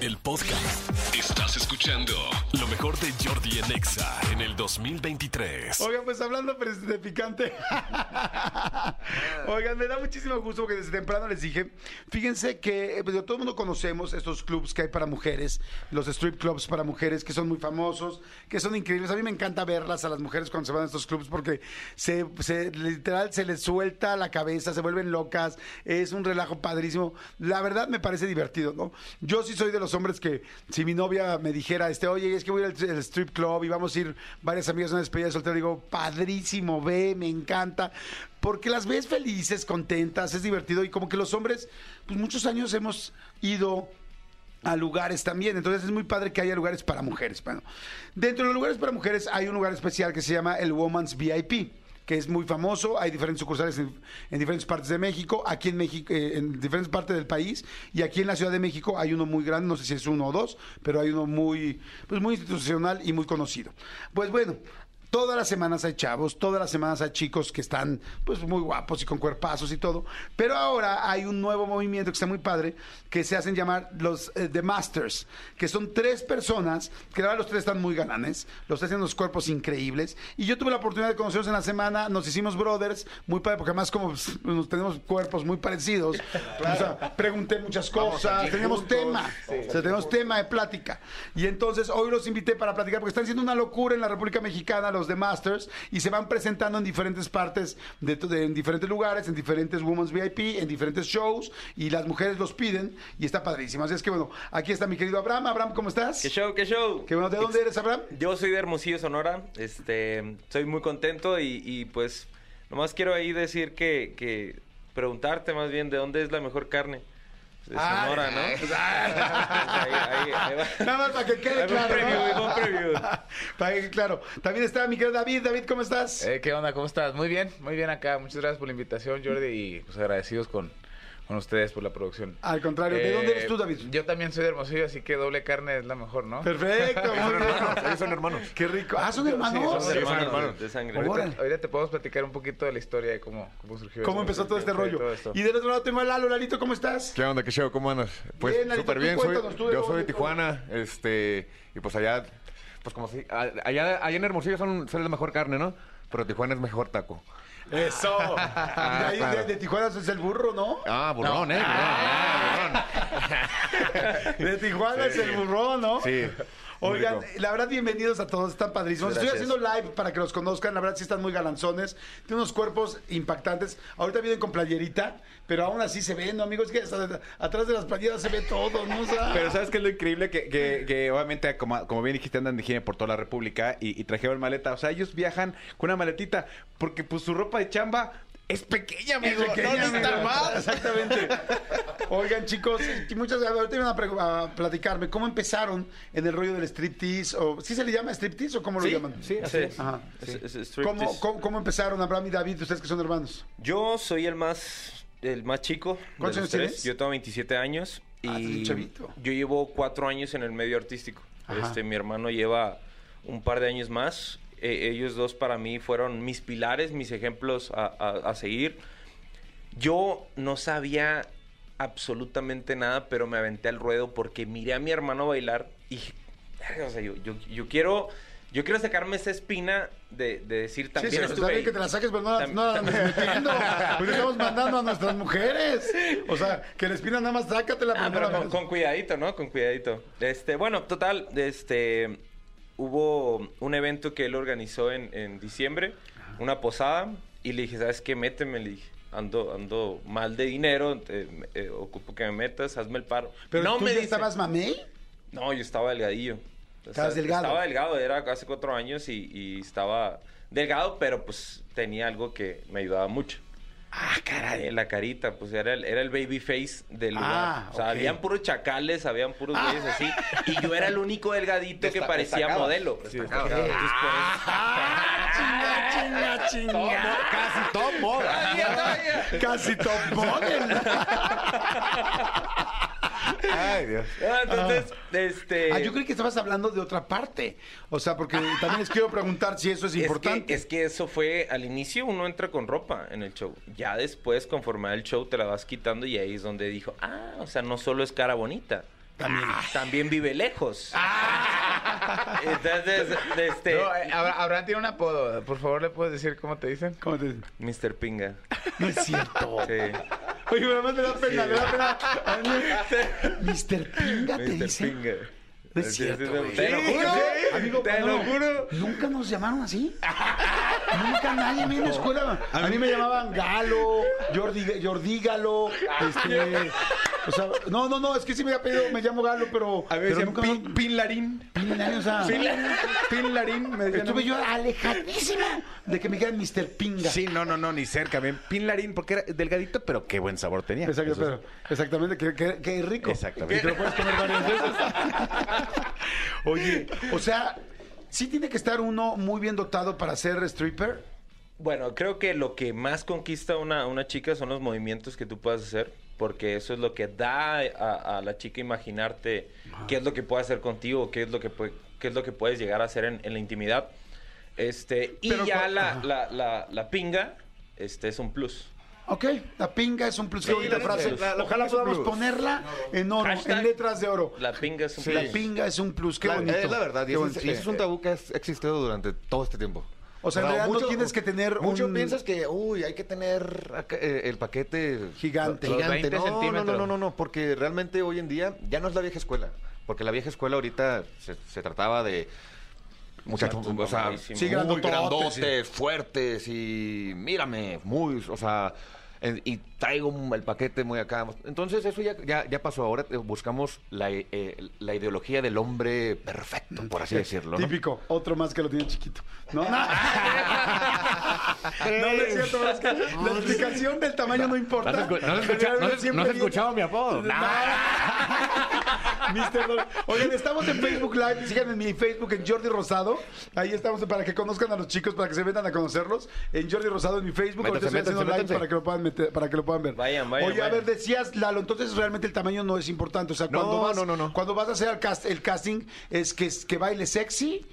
el podcast. Estás escuchando lo mejor de Jordi en Exa en el 2023. Oigan, pues hablando de picante. Oigan, me da muchísimo gusto porque desde temprano les dije, fíjense que eh, pues, todo el mundo conocemos estos clubs que hay para mujeres, los strip clubs para mujeres que son muy famosos, que son increíbles. A mí me encanta verlas a las mujeres cuando se van a estos clubs porque se, se- literal se les suelta la cabeza, se vuelven locas, es un relajo padrísimo. La verdad me parece divertido, ¿no? Yo sí soy de los hombres que si mi novia me dijera, este, oye, es que voy al strip club y vamos a ir varias amigas a una despedida de soltero, digo, padrísimo, ve, me encanta. Porque las ves felices, contentas, es divertido y como que los hombres, pues muchos años hemos ido a lugares también. Entonces es muy padre que haya lugares para mujeres. Bueno, dentro de los lugares para mujeres hay un lugar especial que se llama el Woman's VIP que es muy famoso, hay diferentes sucursales en, en diferentes partes de México, aquí en México, eh, en diferentes partes del país, y aquí en la Ciudad de México hay uno muy grande, no sé si es uno o dos, pero hay uno muy, pues muy institucional y muy conocido. Pues bueno, Todas las semanas hay chavos, todas las semanas hay chicos que están pues muy guapos y con cuerpazos y todo. Pero ahora hay un nuevo movimiento que está muy padre, que se hacen llamar los eh, The Masters, que son tres personas, que ahora los tres están muy galanes, los tres tienen unos cuerpos increíbles. Y yo tuve la oportunidad de conocerlos en la semana, nos hicimos brothers, muy padre, porque además como pues, nos tenemos cuerpos muy parecidos, o sea, pregunté muchas cosas, teníamos tema, o sea, tenemos tema de plática. Y entonces hoy los invité para platicar, porque están haciendo una locura en la República Mexicana, los de Masters, y se van presentando en diferentes partes, de, de- en diferentes lugares, en diferentes Women's VIP, en diferentes shows, y las mujeres los piden, y está padrísimo. Así es que bueno, aquí está mi querido Abraham. Abraham, ¿cómo estás? ¿Qué show, qué show? Qué bueno, ¿de dónde eres, Abraham? Yo soy de Hermosillo, Sonora. Este, soy muy contento y, y, pues nomás quiero ahí decir que, que preguntarte más bien de dónde es la mejor carne. De Ah, Sonora, ¿no? Ahí- ahí- ahí va. Nada más para que quede un claro. preview, ¿no? ahí va un preview. Para que, claro. También está mi querido David. David, ¿cómo estás? Eh, ¿Qué onda? ¿Cómo estás? Muy bien, muy bien acá. Muchas gracias por la invitación, Jordi, y pues agradecidos con, con ustedes por la producción. Al contrario, ¿de Eh, dónde eres tú, David? Yo también soy de Hermosillo, así que doble carne es la mejor, ¿no? Perfecto, muy bien. Ellos son hermanos. Qué rico. Ah, son Sí, hermanos. son Sí, hermanos. hermanos, de sangre. Ahorita, ahorita te podemos platicar un poquito de la historia de cómo, cómo surgió ¿Cómo empezó todo este rollo? todo. Y del otro lado tengo a Lalo. Lalito, ¿cómo estás? ¿Qué onda? ¿Qué show? ¿Cómo andas? Pues Bien, Lalito, súper bien. Soy, cuéntanos, tú de yo soy de. Tijuana, este, y pues allá, pues como si, allá, allá en Hermosillo son, son la mejor carne, ¿no? Pero Tijuana es mejor taco. Eso. Y de, ahí, de, claro. de Tijuana es el burro, ¿no? Ah, burrón, ¿eh? Burrón, De Tijuana es el burrón, ¿no? Sí. Oigan, la verdad, bienvenidos a todos, están padrísimos. Estoy haciendo live para que los conozcan, la verdad sí están muy galanzones, tienen unos cuerpos impactantes. Ahorita vienen con playerita, pero aún así se ven, ¿no, amigos? Que hasta atrás de las playeras se ve todo, ¿no? O sea, Pero ¿sabes qué es lo increíble? Que, que, que obviamente, como, como bien dijiste, andan de gira por toda la República y, y trajeron maleta. O sea, ellos viajan con una maletita porque pues su ropa de chamba es pequeña, amigo. pequeña, no necesitan más. Exactamente. Oigan, chicos, muchas gracias. Ahorita iban a, platicarme cómo empezaron en el rollo del striptease, o ¿sí se le llama striptease o cómo lo Sí, llaman? sí, así Sí. es. Ajá. Es- es- es. ¿Cómo, cómo, cómo empezaron Abraham y David, ustedes que son hermanos? Yo soy el más, el más chico. de ¿Cuántos los años tres. tienes? Yo tengo 27 años. Ah, Y chavito. yo llevo cuatro años en el medio artístico. Ajá. Este, mi hermano lleva un par de años más. Eh, ellos dos para mí fueron mis pilares, mis ejemplos a, a- a seguir. Yo no sabía absolutamente nada, pero me aventé al ruedo porque miré a mi hermano bailar y dije, "Verga, o sea, yo, yo, yo quiero... Yo quiero sacarme esa espina de, de decir también sí, sí, está bien ahí". que te la saques, pero no, la- no la andes metiendo. Porque estamos mandando a nuestras mujeres. O sea, que la espina nada más sácatela. Ah, pero con, con cuidadito, ¿no? Con cuidadito. Este, bueno, total, este hubo un evento que él organizó en, en diciembre, una posada, y le dije, ¿sabes qué? Méteme, le dije. Ando, ando mal de dinero, me- eh, ocupo que me metas, hazme el paro. Pero no tú me ya dice. estabas mamey. No, yo estaba delgadillo. O Estabas delgado. Estaba delgado, era hace cuatro años y, y estaba delgado, pero pues tenía algo que me ayudaba mucho. Ah, caray. La carita, pues era el, era el baby face del lugar. Ah, o sea, habían puros chacales, habían puros güeyes así. Y yo era el único delgadito que Desta- parecía destacaba. modelo. por eso- Ah, chinga, chinga, chinga. Casi top moda. Casi top model. Ay, Dios. Ah, entonces, este... Ah, yo creí que estabas hablando de otra parte. O sea, porque también les quiero preguntar si eso es, Es importante. que, es que eso fue, al inicio uno entra con ropa en el show. Ya después, conforme el show, te la vas quitando y ahí es donde dijo, ah, o sea, no solo es cara bonita. También. Ah, también vive lejos. Entonces, este... No, eh, Abra- Abraham tiene un apodo. Por favor, ¿le puedes decir cómo te dicen? ¿Cómo te- Mr. Pinga. No es cierto. Sí. Oye, pero además me da pena, me da pena. Mr. Pinga te Mr. dice. Pinga. No es cierto, güey. Te lo ¿Sí? juro. Amigo, te no, lo no. juro. ¿Nunca nos llamaron así? Nunca nadie mí en la escuela. A mí me llamaban Galo, Jordi, Jordígalo, este... O sea, no, no, no, es que sí me había pedido, me llamo Galo, pero... A ver, nunca pin, pin larín. Pin, o sea... Pin larín. Me decían. Estuve yo alejadísimo de que me dijeran Mr. Pinga. Sí, no, no, no, ni cerca. Bien. Pin larín porque era delgadito, pero qué buen sabor tenía. Exacto, pero- exactamente, que, que- que rico. Exactamente. Y te lo puedes comer varias veces. Oye, o sea, sí tiene que estar uno muy bien dotado para ser stripper. Bueno, creo que lo que más conquista a una, una chica son los movimientos que tú puedas hacer, porque eso es lo que da a, a la chica imaginarte qué es lo que puede hacer contigo, qué es lo que puede, qué es lo que puedes llegar a hacer en, en la intimidad. Este, y Pero ya la, la, la, la pinga, este es un plus. Ok, la pinga es un plus. Qué Sí, bonita la- frase. la- la- Ojalá podamos plus. ponerla en oro, Hashtag. en letras de oro. La pinga es un Sí. La plus. pinga es un plus. Qué La- bonito. Es la verdad, y es, es un tabú que ha existido durante todo este tiempo. O sea, en realidad no tienes que tener Mucho un- piensas que, uy, hay que tener acá, eh, el paquete Gigante. Los gigante. 20 no, no, no, no, no, no, porque realmente hoy en día ya no es la vieja escuela. Porque la vieja escuela ahorita se, se trataba de muchachos, o sea. Sí, muy grandotes, fuertes y mírame, muy, o sea, y traigo el paquete muy acá. Entonces eso ya, ya, ya pasó. Ahora eh, buscamos la, eh, la ideología del hombre perfecto, por así decirlo. ¿no? Típico, otro más que lo tiene chiquito. No, no. No, no es cierto, pero es que la explicación del tamaño no importa. ¿No has escuchado- no escuchado mi apodo? Don- Oigan, estamos en Facebook Live. Síganme en mi Facebook en Jordi Rosado. Ahí estamos para que conozcan a los chicos, para que se metan a conocerlos. En Jordi Rosado en mi Facebook. Métanse, Ahorita estoy haciendo métanse, live para que lo puedan meter- para que lo puedan ver. Vayan, vayan, Oye, a vayan. ver, decías, Lalo, entonces realmente el tamaño no es importante. O sea, No, cuando vas, no, no, no. cuando vas a hacer el, cast- el casting, es que, que baile sexy.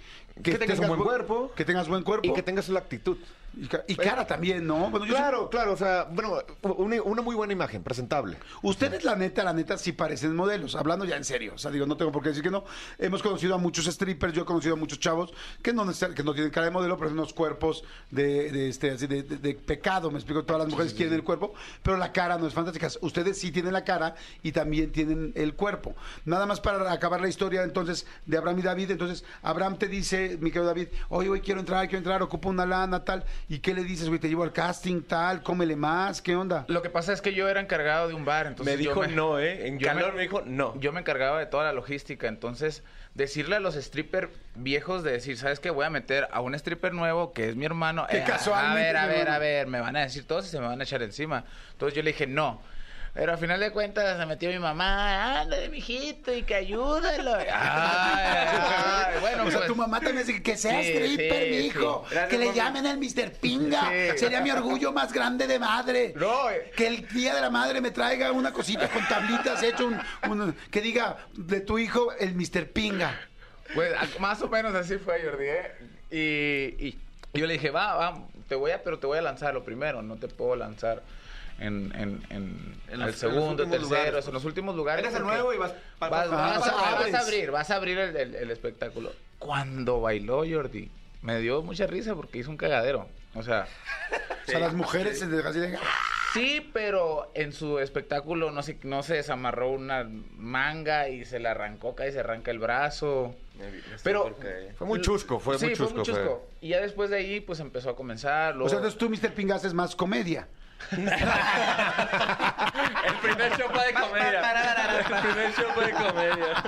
Que tengas un buen bu- cuerpo. Que tengas buen cuerpo. Y que tengas la actitud. Y ca- y cara también, ¿no? Bueno, yo Claro, claro, o sea, bueno, una, una muy buena imagen, presentable. Ustedes, la neta, la neta, sí parecen modelos. Hablando ya en serio. O sea, digo, no tengo por qué decir que no. Hemos conocido a muchos strippers, yo he conocido a muchos chavos que no, que no tienen cara de modelo, pero tienen unos cuerpos de, de, este, así de, de- de pecado. Me explico, todas las mujeres quieren el cuerpo, pero la cara no es fantástica. Ustedes sí tienen la cara y también tienen el cuerpo. Nada más para acabar la historia, entonces, de Abraham y David. Entonces, Abraham te dice, mi querido David, oye, hoy quiero entrar, quiero entrar, ocupo una lana, tal. ¿Y qué le dices, güey? Te llevo al casting, tal, cómele más, ¿qué onda? Lo que pasa es que yo era encargado de un bar, entonces me yo dijo no, ¿eh? En yo calor me, dijo no. Yo me encargaba de toda la logística, entonces decirle a los stripper viejos de decir, ¿sabes qué? Voy a meter a un stripper nuevo que es mi hermano. Que Eh, casualmente A ver, a ver, a ver, me van a decir todos y se me van a echar encima. Entonces yo le dije, no. Pero al final de cuentas se metió mi mamá, ándale, mijito, y que ayúdalo. Ay, ay, bueno, o sea, pues, tu mamá también dice que sea Sí, stripper, sí, mi hijo. sí. Que le llamen el Mr. Pinga. Sería mi orgullo más grande de madre. No, eh. Que el día de la madre me traiga una cosita con tablitas hecho un, un- que diga de tu hijo el Mr. Pinga. Pues más o menos así fue, Jordi, ¿eh? Y, y yo le dije, va, va, te voy a, pero te voy a lanzar lo primero, no te puedo lanzar en, en, en, En el los- en segundo, últimos tercero, lugares. en los últimos lugares. Eres el nuevo y vas- vas, vas- vas- vas- vas- abres. vas a abrir, vas a abrir el, el- el espectáculo. Cuando bailó Jordi, me dio mucha risa porque hizo un cagadero. O sea, O sea, las mujeres se dejan así de... sí, pero en su espectáculo no se, no se desamarró una manga y se le arrancó, y se arranca el brazo. Pero-. Fue muy chusco, fue sí, muy chusco. fue muy fue. chusco. Y ya después de ahí, pues empezó a comenzar. O sea, entonces tú, Mr. Pinga, haces más comedia. El primer show fue de comedia. El primer show fue de comedia.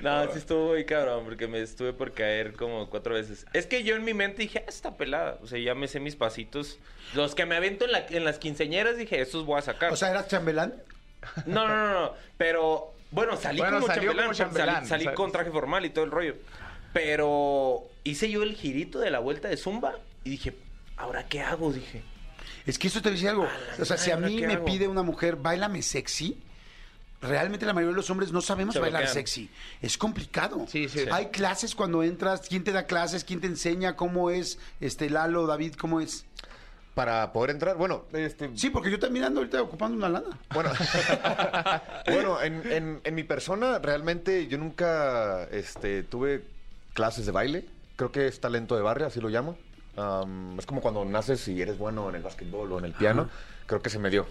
No, sí estuvo muy cabrón porque me estuve por caer como cuatro veces. Es que yo en mi mente dije, ah, está pelada. O sea, ya me sé mis pasitos. Los que me avento en, la- en las quinceñeras dije, estos voy a sacar. O sea, ¿eras chambelán? no, no, no, no. Pero, bueno, salí Bueno, como salió chambelán. como salí- con traje formal y todo el rollo. Pero hice yo el girito de la vuelta de Zumba y dije, ¿ahora qué hago? Dije. Es que eso te dice algo. O sea, si a mí ¿qué me hago? pide una mujer, bailame sexy. realmente la mayoría de los hombres no sabemos Se bailar bloquean. sexy. Es complicado. Sí, sí. Hay clases cuando entras, ¿quién te da clases? ¿Quién te enseña? ¿Cómo es? Este, Lalo, David, ¿cómo es? Para poder entrar, bueno, este, Sí, porque yo también ando ahorita ocupando una lana. Bueno, bueno en, en- en mi persona realmente yo nunca este, tuve clases de baile. Creo que es talento de barrio, así lo llamo. Am, es como cuando naces y eres bueno en el básquetbol o en el piano. Creo que se me dio.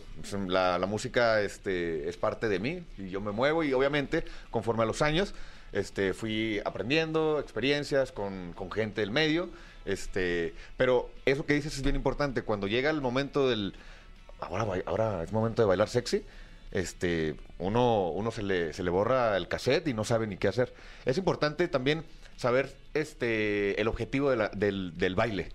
La, la música este, es parte de mí y yo me muevo y obviamente conforme a los años este, fui aprendiendo experiencias con, con gente del medio. Este, pero eso que dices es bien importante. Cuando llega el momento del, ahora, ahora es momento de bailar sexy, este, uno, uno se, le, se le borra el cassette y no sabe ni qué hacer. Es importante también saber este, el objetivo de la- del, del baile.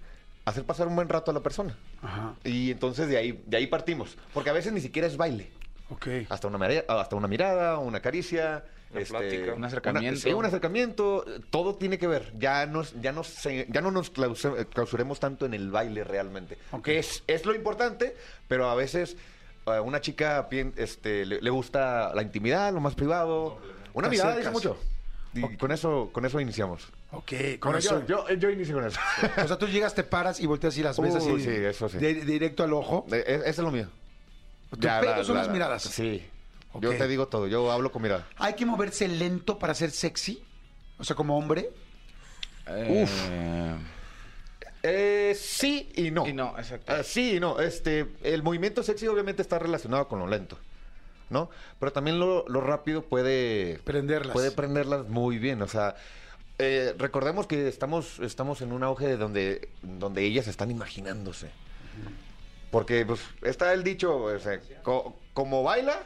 Hacer pasar un buen rato a la persona. Ajá. Y entonces de ahí, de ahí partimos. Porque a veces ni siquiera es baile. Ok. Hasta una, marea- hasta una mirada, una caricia. Una plática. Un acercamiento. sí, un acercamiento. Todo tiene que ver. Ya, nos, ya, nos, se- ya no nos clausuremos tanto en el baile realmente. Ok. Que es, es lo importante, pero a veces eh, una chica este, le, le gusta la intimidad, lo más privado. Una mirada dice mucho. Y con eso, con eso iniciamos. Ok, con Bueno, eso. yo, yo, yo inicio con eso. O sea, tú llegas, te paras y volteas y las ves Uy, así. sí, eso sí. de- directo al ojo. Eh, es- Eso es lo mío. Tu pedo son las miradas. Sí. Yo te digo todo. Yo hablo con mirada. Hay que moverse lento para ser sexy. O sea, como hombre. Eh, Eh, sí y no. Y no, exacto. Sí y no. Este, el movimiento sexy obviamente está relacionado con lo lento, ¿no? Pero también lo, lo rápido puede... Prenderlas. Puede prenderlas muy bien. O sea, eh, recordemos que estamos, estamos en un auge de donde, donde ellas están imaginándose. Porque pues, está el dicho, o sea, co- como baila...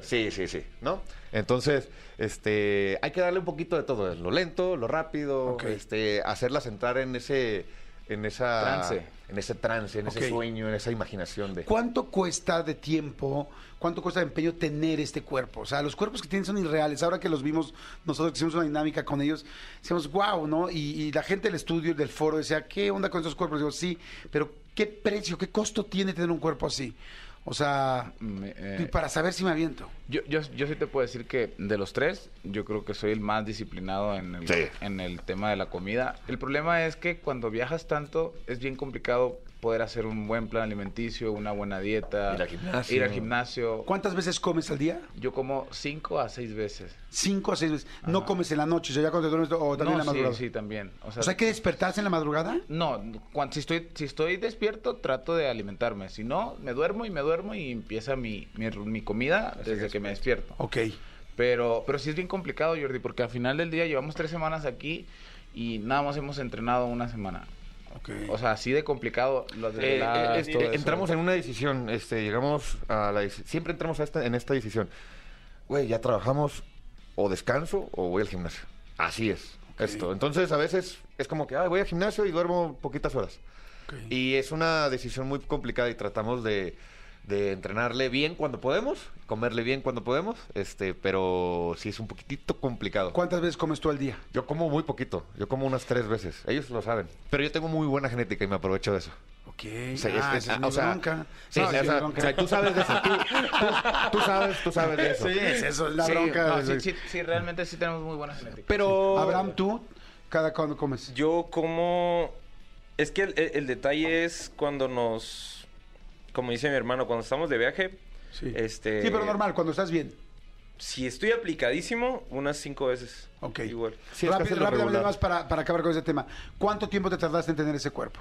Sí, sí, sí, ¿no? Entonces, este, hay que darle un poquito de todo, lo lento, lo rápido, este, hacerlas entrar en ese, en esa, Trance. en ese trance, en ese sueño, en esa imaginación de. ¿Cuánto cuesta de tiempo, cuánto cuesta de empeño tener este cuerpo? O sea, los cuerpos que tienen son irreales. Ahora que los vimos, nosotros hicimos una dinámica con ellos, decíamos, wow, ¿no? Y, y la gente del estudio, del foro, decía, ¿qué onda con estos cuerpos? Digo, sí, pero ¿qué precio, qué costo tiene tener un cuerpo así? O sea, Me- eh, y para saber si me aviento. Yo, yo, yo sí te puedo decir que de los tres, yo creo que soy el más disciplinado en el, Sí. en el tema de la comida. El problema es que cuando viajas tanto, es bien complicado poder hacer un buen plan alimenticio, una buena dieta, Ir al gimnasio. ir al gimnasio. ¿Cuántas veces comes al día? Yo como cinco a seis veces. Cinco a seis veces. No comes en la noche, o sea, ya cuando te duermes o también en la no, sí, madrugada. sí, también. O sea, O sea, hay que despertarse en la madrugada. No, cuando, si, estoy, si estoy despierto, trato de alimentarme. Si no, me duermo y me duermo y empieza mi, mi, mi comida desde que me despierto. Ok. Pero, pero sí es bien complicado, Jordi, porque al final del día llevamos tres semanas aquí y nada más hemos entrenado una semana. O sea, así de complicado. Eh, desveladas, eh, todo eso. entramos en una decisión, este, llegamos a la siempre entramos a esta, en esta decisión. Güey, ya trabajamos o descanso o voy al gimnasio. Así es esto. Entonces a veces es como que "Ay, voy al gimnasio y duermo poquitas horas. Y es una decisión muy complicada y tratamos de, de entrenarle bien cuando podemos, comerle bien cuando podemos, este, pero sí es un poquitito complicado. ¿Cuántas veces comes tú al día? Yo como muy poquito, yo como unas tres veces, ellos lo saben. Pero yo tengo muy buena genética y me aprovecho de eso. Ok. Sí, ah, es- es- esa es o sea, bronca. Sí, No, o sí, sea, bronca. o sea, tú sabes de eso. Tú, tú- tú sabes, tú sabes de eso. Sí, es eso, es la Sí, bronca. no, de- sí, sí, sí, realmente sí tenemos muy buena genética. Pero Abraham, tú, cada cuando comes. yo como... Es que el, el- el detalle es cuando nos... Como dice mi hermano, cuando estamos de viaje, Sí. este... Sí, pero normal, cuando estás bien. Si estoy aplicadísimo, unas cinco veces. Ok. Igual. Sí, Rápido- rápidamente más para, para acabar con ese tema. ¿Cuánto tiempo te tardaste en tener ese cuerpo?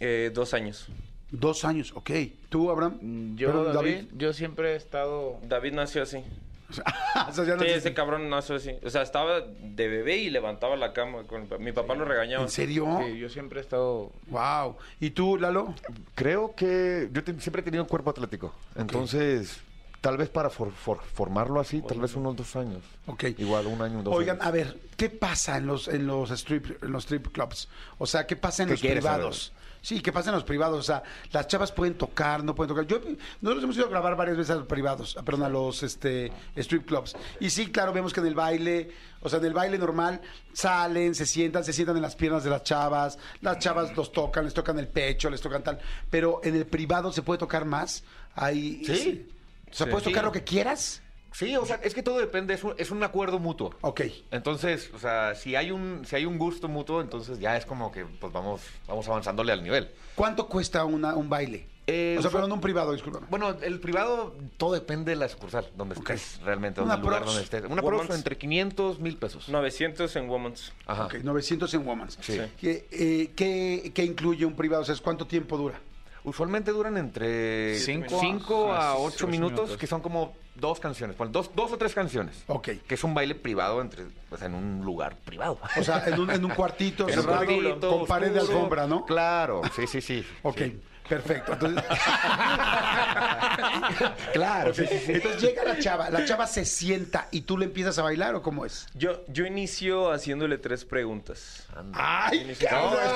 Eh, dos años. Dos años, ok. ¿Tú, Abraham? Mm, Yo, Perdón, David, yo siempre he estado... David nació así. O sea, ya no Sí, ese cabrón nació así. O sea, estaba de bebé y levantaba la cama. Con... Mi papá lo regañaba. ¿En serio? Sí, yo siempre he estado... Wow. ¿Y tú, Lalo? Creo que yo te- siempre he tenido un cuerpo atlético. Entonces, tal vez para for- for- formarlo así, tal vez unos dos años. Ok. Igual un año, dos Oigan, años. a ver, ¿qué pasa en los en los strip en los strip clubs? O sea, ¿qué pasa en ¿Qué los privados? Sí, ¿qué pasa en los privados? O sea, las chavas pueden tocar, no pueden tocar. Yo nosotros hemos ido a grabar varias veces a los privados, perdón, a los este strip clubs. Y sí, claro, vemos que en el baile, o sea, en el baile normal salen, se sientan, se sientan en las piernas de las chavas, las chavas los tocan, les tocan el pecho, les tocan tal, pero en el privado se puede tocar más. Ahí Sí. O sea, puedes Sí. tocar lo que quieras. Sí, o sea, es que todo depende, es un, es un acuerdo mutuo. Ok. Entonces, o sea, si hay un si hay un gusto mutuo, entonces ya es como que pues vamos vamos avanzándole al nivel. ¿Cuánto cuesta una, un baile? Eh, o sea, fue- pero en un privado, discúlpame. Bueno, el privado todo depende de la sucursal, donde Ok. estés realmente, Una donde el lugar donde estés. Una Woman's. prox entre 500 mil pesos. 900 en Woman's. Ajá. Ok, 900 en Woman's. Sí. ¿Qué, eh, qué- qué incluye un privado? O sea, ¿cuánto tiempo dura? Usualmente duran entre Cinco 5 a- a a 8 ocho minutos, minutos. que son como dos canciones, bueno, dos, dos o tres canciones. Ok. Que es un baile privado entre, pues, en un lugar privado. O sea, en un, en un cuartito En cerrado cuartito con pared de alfombra, ¿no? Claro, sí, sí, sí. Ok, Sí. perfecto. Entonces, claro. Entonces llega la chava, la chava se sienta y tú le empiezas a bailar o cómo es? Yo, yo inicio haciéndole tres preguntas. ¡Ay, No, es que,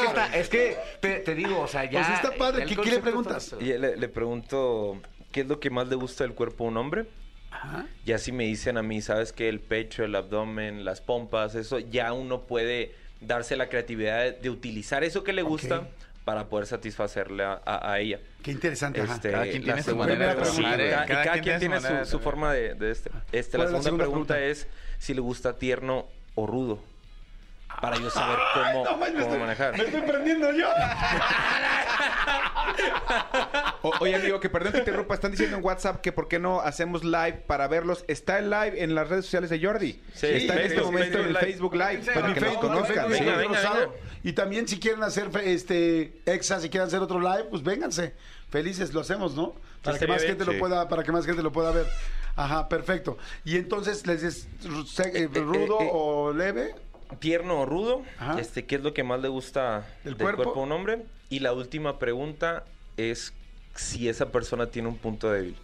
está- es que te, te digo, o sea, ya. Pues está padre. ¿Qué- qué le preguntas? Y le, le pregunto qué es lo que más le gusta del cuerpo a un hombre. Ajá. Y así me dicen a mí, sabes que el pecho, el abdomen, las pompas, eso ya uno puede darse la creatividad de, de utilizar eso que le gusta para poder satisfacerle a, a- a ella. Qué interesante. ajá. Este, Cada quien la tiene su manera de Sí, ¿eh? cada- y Cada cada quien quien tiene su forma de, de este. este ¿Cuál la segunda, segunda pregunta, pregunta? es si le gusta tierno o rudo. Para yo saber cómo, No, man, me cómo estoy- manejar. Me estoy prendiendo yo. O- oye, amigo, que perdón que te interrumpa. Están diciendo en WhatsApp que por qué no hacemos live para verlos. Está el live en las redes sociales de Jordi. Sí, Está en este Facebook, momento en el Facebook Live. Para que Facebook, en conozcan. Facebook, sí. Venga, Jordi venga, Rosado. venga. Y también si quieren hacer este exa, si quieren hacer otro live, pues vénganse. Felices lo hacemos, ¿no? Para que más bien. gente lo pueda, para que más gente lo pueda ver. Ajá, perfecto. Y entonces les dices eh, rudo eh, eh. o leve. Tierno o rudo, Ajá. este, ¿qué es lo que más le gusta ¿Del del, cuerpo? cuerpo? a un hombre? Y la última pregunta es si esa persona tiene un punto débil.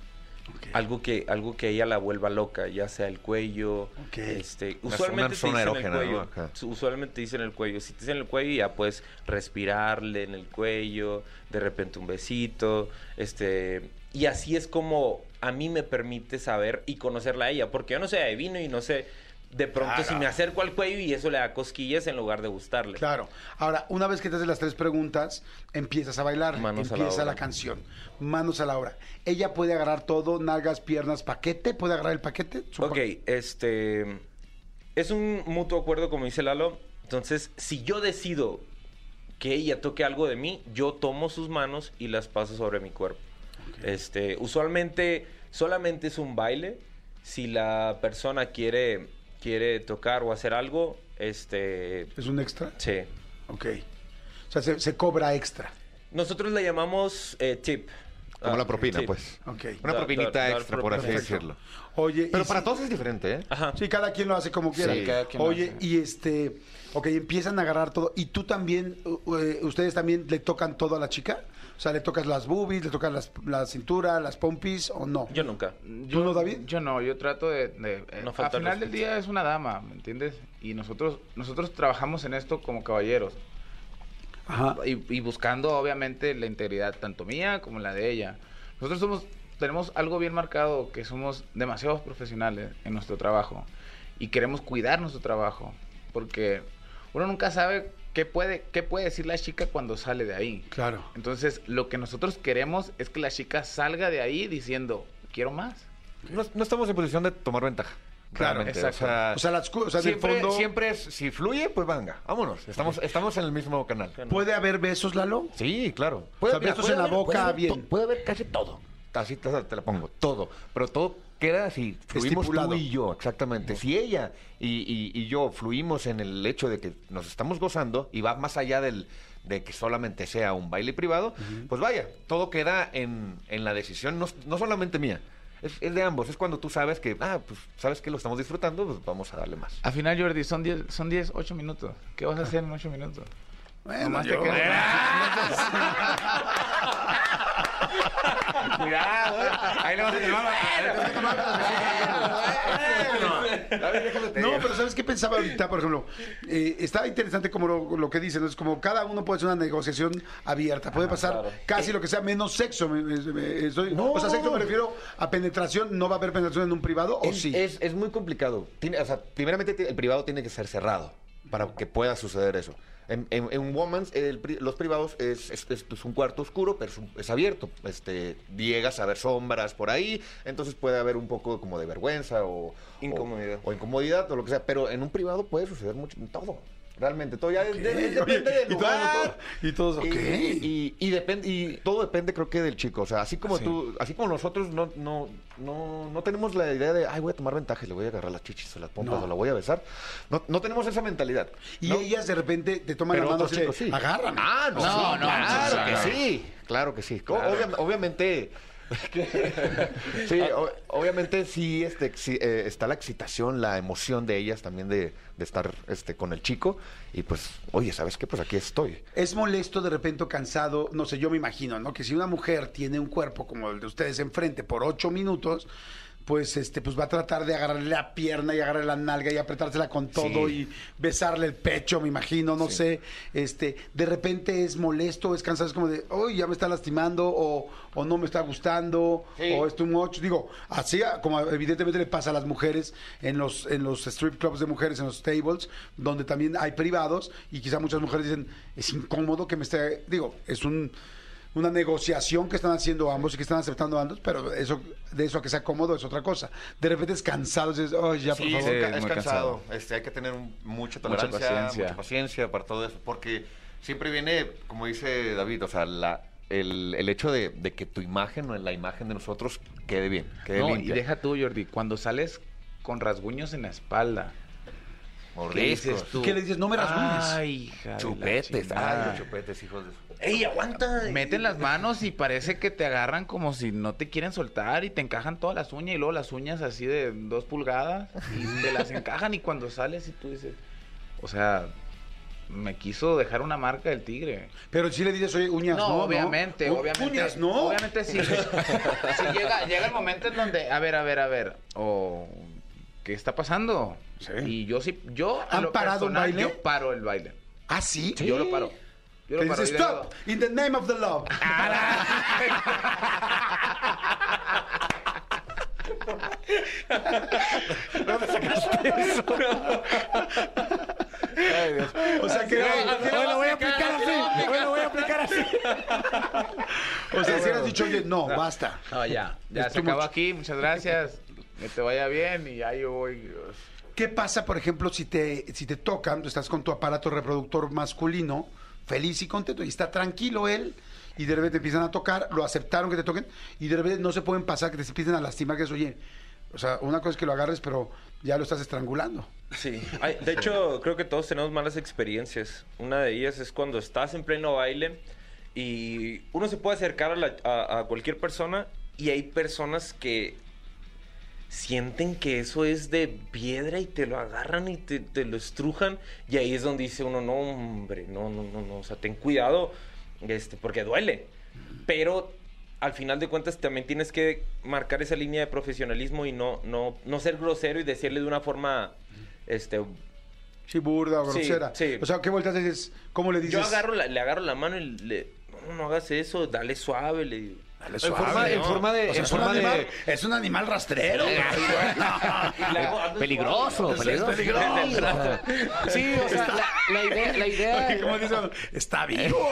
Algo que, algo que ella la vuelva loca, ya sea el cuello, este, usualmente te dicen el cuello, usualmente dicen el cuello, si te dicen el cuello ya puedes respirarle en el cuello, de repente un besito, este, y así es como a mí me permite saber y conocerla a ella, porque yo no sé de vino y no sé de pronto si me acerco al cuello y eso le da cosquillas en lugar de gustarle. Claro. Ahora, una vez que te haces las tres preguntas, empiezas a bailar, Manos a la empieza la, canción. Manos a la obra. Ella puede agarrar todo, nalgas, piernas, paquete. ¿Puede agarrar el paquete? Ok, este. Es un mutuo acuerdo, como dice Lalo. Entonces, si yo decido que ella toque algo de mí, yo tomo sus manos y las paso sobre mi cuerpo. Este, usualmente, solamente es un baile. Si la persona quiere, quiere tocar o hacer algo, este. ¿Es un extra? Sí. Ok. O sea, se, se cobra extra. Nosotros le llamamos eh, tip. Como Ah, la propina, tip. pues. Ok. Una Da- propinita dar extra, por así propina. decirlo. Oye, Pero y para si- todos es diferente, ¿eh? Ajá. Sí, cada quien lo hace como quiera. Sí, cada quien lo Oye, hace. y este, ok, empiezan a agarrar todo. ¿Y tú también, u- eh, ustedes también le tocan todo a la chica? O sea, ¿le tocas las boobies, le tocas las, la cintura, las pompis o no? Yo nunca. ¿Tú no, David? Yo no, yo trato de... de- eh, No al falta el final del día es una dama, ¿me entiendes? Y nosotros nosotros trabajamos en esto como caballeros. Ajá. Y, y buscando, obviamente, la integridad tanto mía como la de ella. Nosotros somos, tenemos algo bien marcado, que somos demasiados profesionales en nuestro trabajo. Y queremos cuidar nuestro trabajo. Porque uno nunca sabe qué puede, qué puede decir la chica cuando sale de ahí. Claro. Entonces, lo que nosotros queremos es que la chica salga de ahí diciendo, quiero más. No, no estamos en posición de tomar ventaja. Claro, exacto. O sea, O sea, las o sea, siempre, fondo- siempre es, si fluye, pues venga, vámonos. Estamos, estamos en el mismo canal. ¿Puede haber besos, Lalo? Sí, claro. sea, besos en la boca, haber bien. puede haber casi todo. Así te, te la pongo, todo. Pero todo queda así, fluimos Estipulado. tú y yo, exactamente. Si ella y, y- y yo fluimos en el hecho de que nos estamos gozando y va más allá del de que solamente sea un baile privado, pues vaya, todo queda en, en la decisión, no, no solamente mía. Es, es de ambos, es cuando tú sabes que, ah, pues sabes que lo estamos disfrutando, pues vamos a darle más. Al final, Jordi, son 10, son 10, 8 minutos. ¿Qué vas a hacer en 8 minutos? Bueno, Nomás te quedas- Cuidado, ¿eh? ahí le vas a No, pero ¿sabes qué pensaba ahorita? Por ejemplo, eh, está interesante como lo, lo que dicen, ¿no? es como cada uno puede hacer una negociación abierta, puede pasar claro. casi lo que sea, menos sexo. me- me- me- estoy- o sea, sexo me refiero a penetración, ¿no va a haber penetración en un privado o es, sí? es, es muy complicado. Tiene, o sea, primeramente ti- el privado tiene que ser cerrado para que pueda suceder eso. En, en, en Woman's, el los privados es, es, es, pues, un cuarto oscuro, pero es, abierto. Este, llegas a ver sombras por ahí, entonces puede haber un poco como de vergüenza o... o- Incomodidad. O, incomodidad o lo que sea, pero en un privado puede suceder mucho, todo. Realmente, todo ya depende del y lugar. todo- y todos, ok. Y, y, y depende, y todo depende, creo que, del chico. O sea, así como Sí. tú, así como nosotros no, no, no, no tenemos la idea de, ay, voy a tomar ventaja y le voy a agarrar las chichis o las pompas No. o la voy a besar. No, no tenemos esa mentalidad. Y ¿no? ellas de repente te toman Pero la mano, sí. agárrame. Ah, no, No, sí, no, claro que sí. Claro que sí. Obvia- obviamente. sí, o- obviamente sí este, eh, está la excitación, la emoción de ellas también de, de estar este, con el chico. Y pues, oye, ¿sabes qué? Pues aquí estoy. Es molesto, de repente cansado, no sé, yo me imagino, ¿no? Que si una mujer tiene un cuerpo como el de ustedes enfrente por ocho minutos, pues este, pues va a tratar de agarrarle la pierna y agarrarle la nalga y apretársela con todo Sí. y besarle el pecho, me imagino, no sé. Este, de repente es molesto, es cansado, es como de, uy, ya me está lastimando, o, o no me está gustando, Sí. o es too much. Digo, así a- como evidentemente le pasa a las mujeres en los, en los strip clubs de mujeres, en los tables, donde también hay privados, y quizá muchas mujeres dicen, es incómodo que me esté, digo, es un una negociación que están haciendo ambos y que están aceptando ambos, pero eso de eso a que sea cómodo es otra cosa. De repente es cansado, dices, oh, ya, por Sí, favor. es, Sí, cansado. cansado. Este, hay que tener un- mucha tolerancia, mucha paciencia. paciencia. para todo eso, porque siempre viene, como dice David, o sea, la, el, el hecho de, de que tu imagen o la imagen de nosotros quede bien, quede No, y deja tú, Jordi, cuando sales con rasguños en la espalda. ¿Qué Mordiscos, dices tú? ¿Qué le dices? No me rasguñes. Ay, hija de la chupetes, ay, los chupetes, hijos de su- ¡Ey, aguanta! Meten las manos y parece que te agarran como si no te quieren soltar y te encajan todas las uñas y luego las uñas así de dos pulgadas y te las encajan y cuando sales y tú dices, o sea, me quiso dejar una marca del tigre. Pero si le dices, oye, uñas, no. No, obviamente, U- obviamente. Uñas, no. Obviamente sí. sí llega, llega el momento en donde, a ver, a ver, a ver, o ¿qué está pasando? Sí. Y yo sí, yo en ¿Han lo parado un personal, baile? Yo paro el baile. ¿Ah, sí? Yo lo paro. Yo lo paro. y digo, stop, in the name of the love. O sea que Hoy lo voy a aplicar así. Hoy lo voy a aplicar así. o sea, si hubieras dicho, oye, no, basta. No, ya, ya Es se too acabó much. aquí, muchas gracias. Que te vaya bien y ya yo voy. ¿Qué pasa, por ejemplo, si te, si te tocan, tú estás con tu aparato reproductor masculino, feliz y contento, y está tranquilo él, y de repente te empiezan a tocar, lo aceptaron que te toquen, y de repente no se pueden pasar, que te empiecen a lastimar, que es, oye, o sea, una cosa es que lo agarres, pero ya lo estás estrangulando. Sí, de hecho creo que todos tenemos malas experiencias. Una de ellas es cuando estás en pleno baile y uno se puede acercar a, la- a cualquier persona y hay personas que sienten que eso es de piedra y te lo agarran y te, te lo estrujan y ahí es donde dice uno, no hombre, no, no, no, no, o sea, ten cuidado, este, porque duele. Pero al final de cuentas también tienes que marcar esa línea de profesionalismo y no, no, no ser grosero y decirle de una forma, este, Sí, burda o Sí, grosera. sí. O sea, ¿qué vueltas dices? ¿Cómo le dices? yo agarro la- le agarro la mano y le, no, no hagas eso, dale suave, le digo. Dale En forma, en ¿no? forma de... O sea, en es, un de- animal, es un animal rastrero. "Hazlo Peligroso, suave". peligroso. Sí, o sea, la, la idea... La idea Oye, ¿cómo dice? Está vivo.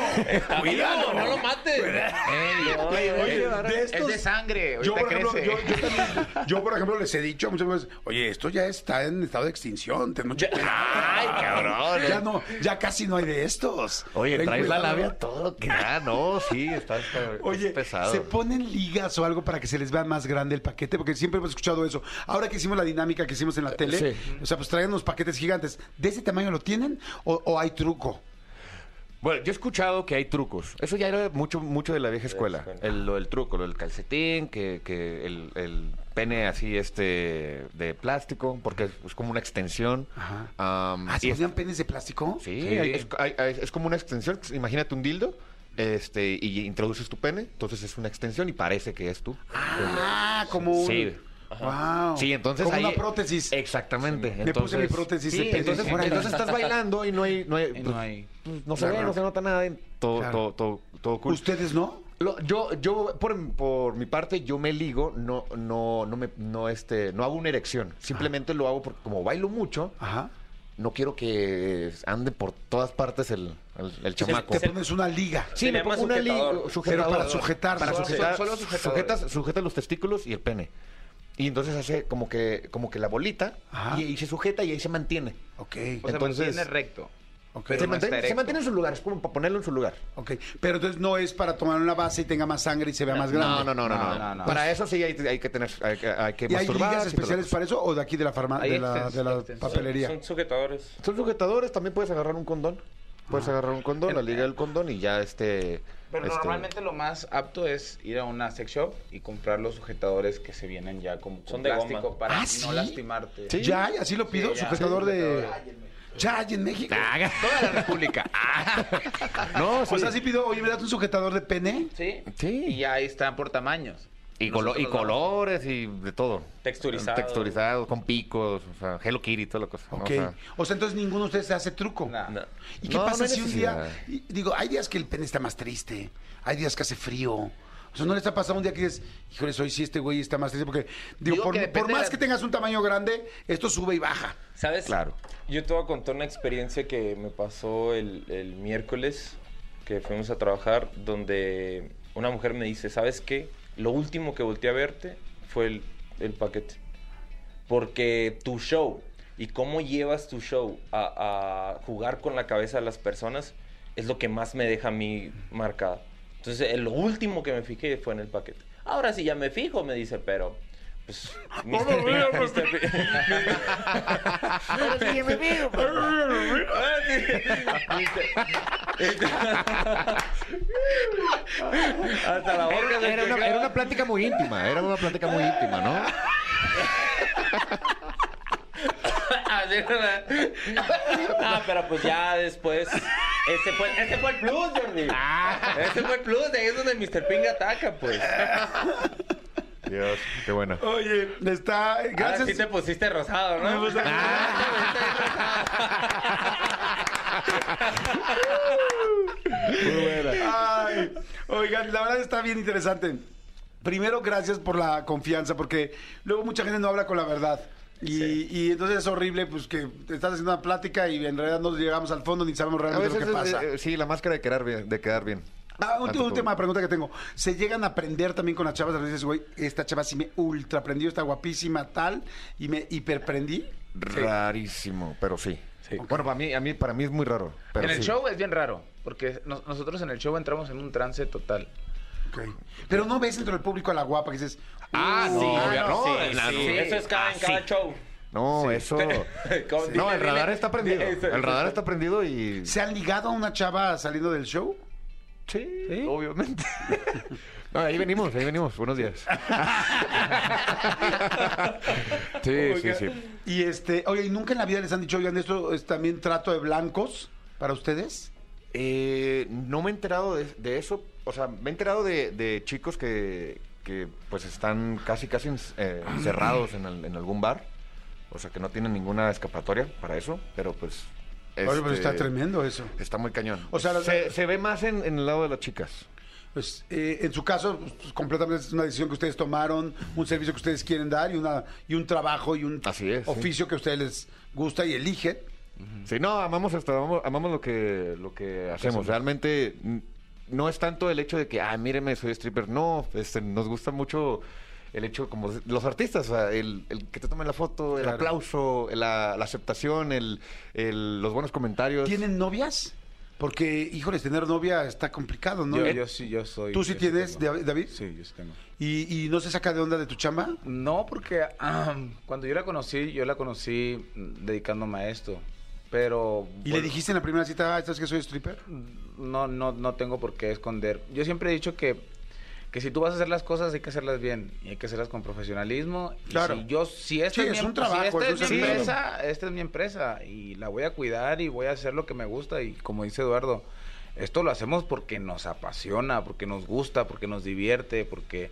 Cuidado, no lo mates. Oye, de Es estos- de sangre, Yo por, ejemplo, yo, yo también- yo, por ejemplo, les he dicho muchas veces, oye, esto ya está en estado de extinción, ten mucho cuidado. Ay, cabrón. Ya no, ya casi no hay de estos. Oye, Ten traes la labia todo que da, no, sí, está, está- Oye, es pesado. ¿se ponen ligas o algo para que se les vea más grande el paquete? Porque siempre hemos escuchado eso. Ahora que hicimos la dinámica que hicimos en la tele, Sí. o sea, pues traían unos paquetes gigantes. ¿De ese tamaño lo tienen o, o hay truco? Bueno, yo he escuchado que hay trucos. Eso ya era mucho, mucho de la vieja escuela. El, lo del truco, lo del calcetín, que, que el, el pene así este de plástico, porque es como una extensión. Ajá. Am, ¿Ah, y se es- ponían penes de plástico? Sí, Sí. hay- Es, hay- hay- es como una extensión. Imagínate un dildo. Este, y introduces tu pene, entonces es una extensión y parece que es tú. Ah, como un... Sí. Wow. Sí, entonces Como ahí- una prótesis. Exactamente. Me entonces, puse mi prótesis sí, entonces, entonces estás bailando y no hay, no hay, Y pues, no hay- pues, no se ve, no se nota nada. Todo, Claro. todo, todo, todo cool. ¿Ustedes no? Lo- yo, yo por, por mi parte, yo me ligo, no, no, no me, no este, no hago una erección. Simplemente lo hago porque como bailo mucho, Ajá. No quiero que ande por todas partes el, el, el Te, chamaco. te pones una liga. Sí, me pongo una liga, sujetador. Pero para sujetar. Para Solo- sujetar, solo sujetas, sujetas los testículos y el pene. Y entonces hace como que, como que la bolita y ahí se sujeta y ahí se mantiene. Ok, O sea, Entonces- mantiene recto. Ok. pero se, no mantiene, se mantiene en su lugar, es como para ponerlo en su lugar. ok. Pero entonces no es para tomar una base y tenga más sangre y se vea más grande. No, no, no, no, No, no, no, no. Para eso sí hay, hay que tener, hay, que- hay que ¿Y hay ligas especiales para eso o de aquí de la, farma- Hay de la, extens- de la extens- papelería? Son sujetadores. Son sujetadores, también puedes agarrar un condón. Puedes agarrar un condón, la liga del condón y ya este... Pero este, normalmente lo más apto es ir a una sex shop y comprar los sujetadores que se vienen ya con, con Son de plástico goma. para ¿Ah, no sí? lastimarte. Sí. ¿Ya? ¿Y ¿Así lo pido? Sí. ¿Sujetador Sí, de...? sujetador. ¿Ya? ¿Y en México? Toda la República. No, Pues sí. así pido, oye, ¿me das un sujetador de pene? Sí. Sí. Y ahí están por tamaños. Y, colo- y colores y de todo. Texturizado. Texturizado, con picos, o sea, Hello Kitty y toda la cosa. ¿no? Ok. O sea, O sea, entonces ninguno de ustedes hace truco. No. ¿Y qué No, pasa no hay si un día... necesidad. y- Digo, hay días que el pene está más triste, hay días que hace frío. O sea, ¿no les ha pasado un día que dices, híjole, hoy sí este güey está más triste? Porque, digo, Digo por, que depende por más de la- que tengas un tamaño grande, esto sube y baja. ¿Sabes? Claro. Yo te voy a contar una experiencia que me pasó el, el miércoles que fuimos a trabajar, donde una mujer me dice, ¿sabes qué? Lo último que volteé a verte fue el, el paquete. Porque tu show y cómo llevas tu show a, a jugar con la cabeza de las personas es lo que más me deja a mí marcada. Entonces, lo último que me fijé fue en el paquete. Ahora sí ya me fijo, me dice, pero... Pues, Mr. P, Mr. P. Ahora sí, me fijo, Hasta la boca Era, una, era una plática muy íntima, era una plática muy íntima, ¿no? Así era. Ah, pero pues ya después. Ese fue, ese fue el plus, Jordi. Ese fue el plus. De ahí es donde Mr. Ping ataca, pues. Dios, qué bueno. Oye, está... Ahora Gracias. sí te pusiste rosado, ¿no? Ay, oigan, la verdad está bien interesante. Primero, gracias por la confianza, porque luego mucha gente no habla con la verdad. Y, y entonces es horrible, pues que te estás haciendo una plática y en realidad no llegamos al fondo ni sabemos realmente lo que es- pasa. eh, sí, la máscara de quedar bien. De quedar bien. Ah, última, última pregunta que tengo. ¿Se llegan a aprender también con las chavas? A veces, dices, güey, esta chava sí me ultra aprendió, está guapísima, tal, y me hiperprendí. Rarísimo, pero sí. Sí. Bueno, para mí, a mí, para mí es muy raro. Pero en el sí. show es bien raro, porque nos- nosotros en el show entramos en un trance total. Ok. Pero no ves entre el público a la guapa que dices, Ah, "Uh, sí, obvia- no, no, sí, en la- sí, Eso es cada, en Ah, cada sí. show. No, eso. No, dile, el radar dile. está prendido. Eso, El radar está prendido y. ¿Se han ligado a una chava saliendo del show? Sí, obviamente. No, ahí venimos, ahí venimos. Buenos días. sí, sí, sí. Y este, oye, ¿y nunca en la vida les han dicho, oigan, esto es también trato de blancos para ustedes? Eh, no me he enterado de, de eso. O sea, me he enterado de, de chicos que, que, pues están casi, casi eh, encerrados en, en algún bar. O sea, que no tienen ninguna escapatoria para eso. Pero pues. Oye, pero este, está tremendo eso. Está muy cañón. O sea, se, se ve más en, en el lado de las chicas. Pues eh, en su caso, pues, completamente es una decisión que ustedes tomaron, un servicio que ustedes quieren dar y, una, y un trabajo y un Así es, sí. oficio que a ustedes les gusta y eligen. Sí, no, amamos esto, amamos, amamos lo que lo que hacemos. Realmente no es tanto el hecho de que, ah, míreme, soy stripper. No, este, nos gusta mucho el hecho, como los artistas, o sea, el, el que te tomen la foto, el Claro. aplauso, la, la aceptación, el, el- los buenos comentarios. ¿Tienen novias? Porque, híjoles, tener novia está complicado, ¿no? Yo, Eh, yo sí, yo soy. ¿Tú sí tienes, tengo. David? Sí, yo sí tengo. ¿Y, y no se saca de onda de tu chamba? No, porque ah, cuando yo la conocí, yo la conocí mm, dedicándome a esto. Pero. ¿Y le dijiste en la primera cita, ah, ¿sabes que soy stripper? No, no, no tengo por qué esconder. Yo siempre he dicho que, que si tú vas a hacer las cosas, hay que hacerlas bien. Y hay que hacerlas con profesionalismo. Y Claro. Si yo, si esta Sí, es, es mi, un trabajo, si esta es mi empresa, esta es mi empresa. Y la voy a cuidar y voy a hacer lo que me gusta. Y como dice Eduardo, esto lo hacemos porque nos apasiona, porque nos gusta, porque nos divierte, porque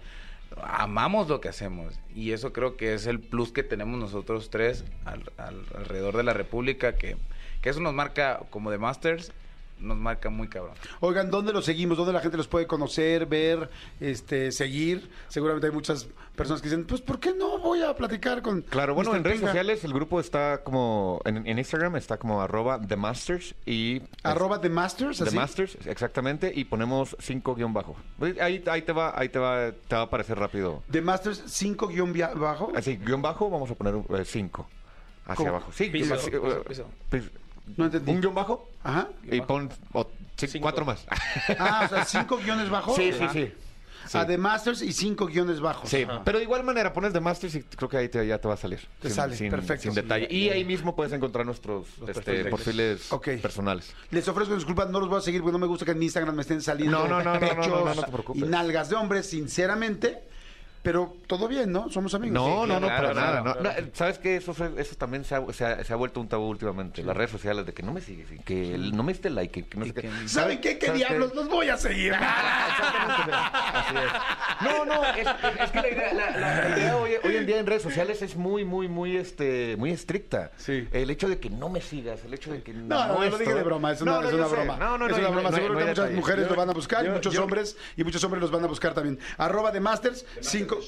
amamos lo que hacemos. Y eso creo que es el plus que tenemos nosotros tres al- al- alrededor de la República, que, que eso nos marca como de Masters nos marca muy cabrón. Oigan, ¿dónde los seguimos? ¿Dónde la gente los puede conocer, ver, este, seguir? Seguramente hay muchas personas que dicen, pues, ¿por qué no voy a platicar con Claro, bueno, Mr. en redes sociales el grupo está como, en, en Instagram está como arroba The Masters y... Arroba The Masters, The. Masters, exactamente, y ponemos 5 guion bajo. Ahí, ahí te va, ahí te va, te va a aparecer rápido. The Masters 5 guion bajo. Así, guion bajo, vamos a poner 5 hacia ¿Cómo? abajo. Sí, Piso, así, piso, eh, piso. Pis- No entendí. Un guion bajo Ajá. y pon o- sí, Cinco. cuatro más. Ah, o sea, 5 guiones bajo. Sí, sí, sí. Sí. A The Masters y 5 guiones bajos. Sí, pero de igual manera pones The Masters y creo que ahí te- ya te va a salir. Te sale, perfecto. Sin detalle. Y ahí mismo puedes encontrar nuestros este, perfiles personales. Les ofrezco disculpas, no los voy a seguir porque no me gusta que en mi Instagram me estén saliendo No, no, no, no, no, pechos no, no, no te preocupes. y nalgas de hombres, sinceramente. Pero todo bien, ¿no? Somos amigos. No, no, no, claro, para claro, nada. no. claro. No, ¿Sabes qué? Eso, fue- eso también se ha, se ha- se ha vuelto un tabú últimamente. Las redes sociales de que no me sigues, que no me diste like, que no sé qué. ¿Saben qué? ¿Qué ¿Sabes diablos? Los voy a seguir. Así es. No, no, es, es que la idea, la- la- la idea hoy, hoy en día en redes sociales es muy, muy, muy, este, muy estricta. Sí. El hecho de que no me sigas, el hecho de que No, no, no, esto- lo dije de broma, es una, No, no, es una broma. No, no, no, es una no, broma. no, Seguro no que muchas mujeres Yo- lo van a buscar, y muchos yo- hombres, y muchos hombres los van a buscar también. Arroba The Masters, 5.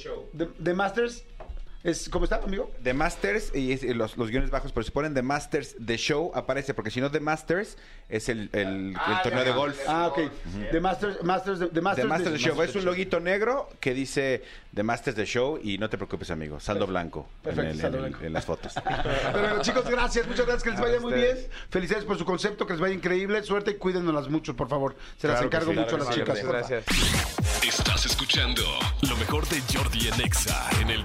The, Masters, es, ¿cómo está, amigo? The Masters y es- y los, los guiones bajos, pero si ponen The Masters The Show aparece, porque si no The Masters es el, el- el torneo de golf. Ah, ok. The Masters, Masters, The Masters, The Masters The Show. Masters Es un loguito negro que dice The Masters The Show y no te preocupes, amigo. Saldo blanco, en, Perfecto, el- saldo en el- blanco. en las fotos. Pero bueno, chicos, gracias, muchas gracias, que les vaya muy bien. Felicidades por su concepto, que les vaya increíble. Suerte y cuídenlas mucho, por favor. Se las Claro que encargo sí, mucho a claro las que sí, chicas. Favor. gracias. Estás escuchando lo mejor de Jordi en Exa en el